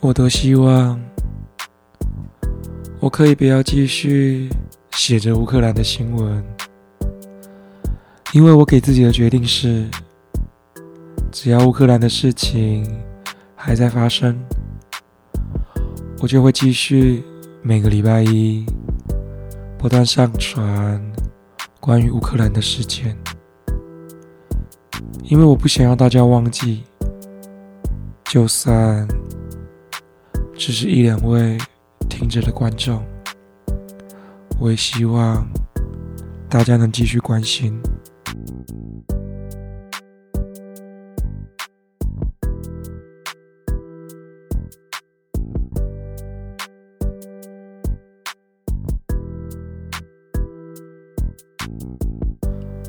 我多希望我可以不要继续写着乌克兰的新闻，因为我给自己的决定是，只要乌克兰的事情还在发生，我就会继续每个礼拜一不断上传关于乌克兰的事件，因为我不想要大家忘记，就算。只是一两位听着的观众，我也希望大家能继续关心。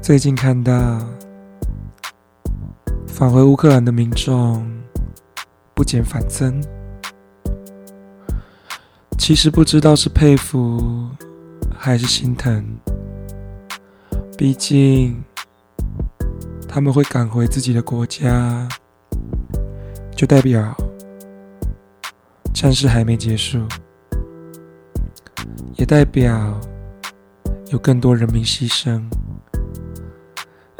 最近看到返回乌克兰的民众不减反增。其实不知道是佩服还是心疼，毕竟他们会赶回自己的国家，就代表战事还没结束，也代表有更多人民牺牲，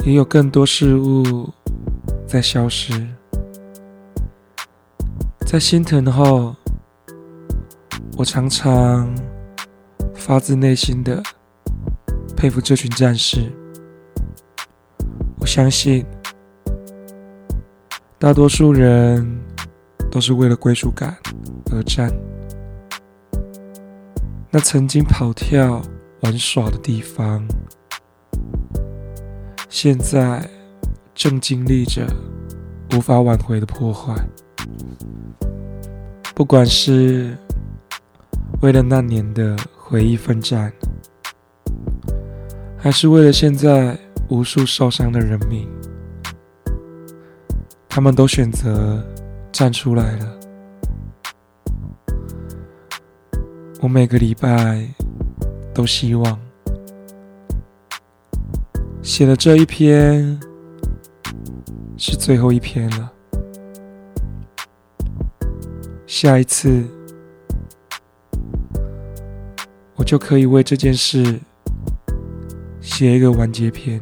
也有更多事物在消失，在心疼后。我常常发自内心的佩服这群战士。我相信，大多数人都是为了归属感而战。那曾经跑跳玩耍的地方，现在正经历着无法挽回的破坏。不管是为了那年的回忆奋战，还是为了现在无数受伤的人民，他们都选择站出来了。我每个礼拜都希望写的这一篇是最后一篇了，下一次。我就可以为这件事写一个完结篇。